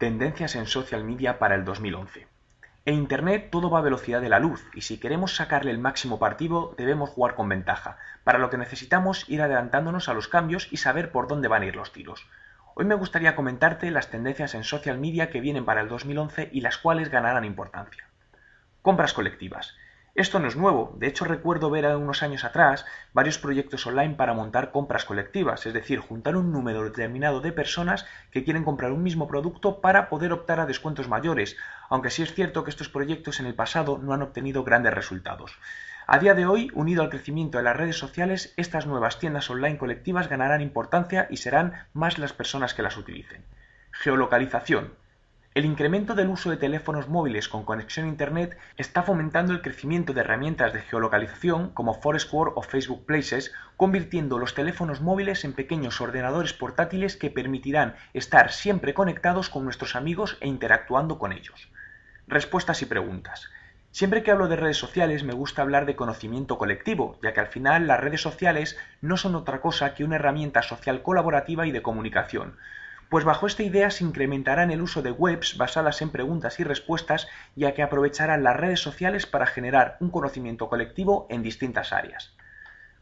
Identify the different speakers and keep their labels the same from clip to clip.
Speaker 1: Tendencias en social media para el 2011. En Internet todo va a velocidad de la luz y si queremos sacarle el máximo partido debemos jugar con ventaja, para lo que necesitamos ir adelantándonos a los cambios y saber por dónde van a ir los tiros. Hoy me gustaría comentarte las tendencias en social media que vienen para el 2011 y las cuales ganarán importancia. Compras colectivas. Esto no es nuevo, de hecho recuerdo ver unos años atrás varios proyectos online para montar compras colectivas, es decir, juntar un número determinado de personas que quieren comprar un mismo producto para poder optar a descuentos mayores, aunque sí es cierto que estos proyectos en el pasado no han obtenido grandes resultados. A día de hoy, unido al crecimiento de las redes sociales, estas nuevas tiendas online colectivas ganarán importancia y serán más las personas que las utilicen. Geolocalización. El incremento del uso de teléfonos móviles con conexión a Internet está fomentando el crecimiento de herramientas de geolocalización como Foursquare o Facebook Places, convirtiendo los teléfonos móviles en pequeños ordenadores portátiles que permitirán estar siempre conectados con nuestros amigos e interactuando con ellos. Respuestas y preguntas. Siempre que hablo de redes sociales me gusta hablar de conocimiento colectivo, ya que al final las redes sociales no son otra cosa que una herramienta social colaborativa y de comunicación, pues bajo esta idea se incrementarán el uso de webs basadas en preguntas y respuestas, ya que aprovecharán las redes sociales para generar un conocimiento colectivo en distintas áreas.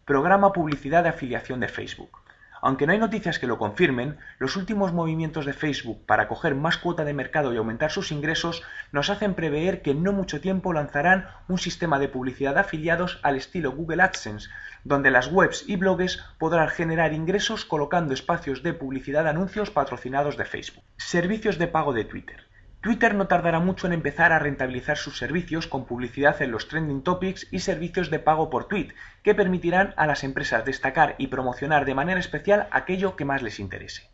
Speaker 1: Programa Publicidad de afiliación de Facebook. Aunque no hay noticias que lo confirmen, los últimos movimientos de Facebook para coger más cuota de mercado y aumentar sus ingresos nos hacen prever que en no mucho tiempo lanzarán un sistema de publicidad afiliados al estilo Google AdSense, donde las webs y blogs podrán generar ingresos colocando espacios de publicidad de anuncios patrocinados de Facebook. Servicios de pago de Twitter. Twitter no tardará mucho en empezar a rentabilizar sus servicios con publicidad en los trending topics y servicios de pago por tweet, que permitirán a las empresas destacar y promocionar de manera especial aquello que más les interese.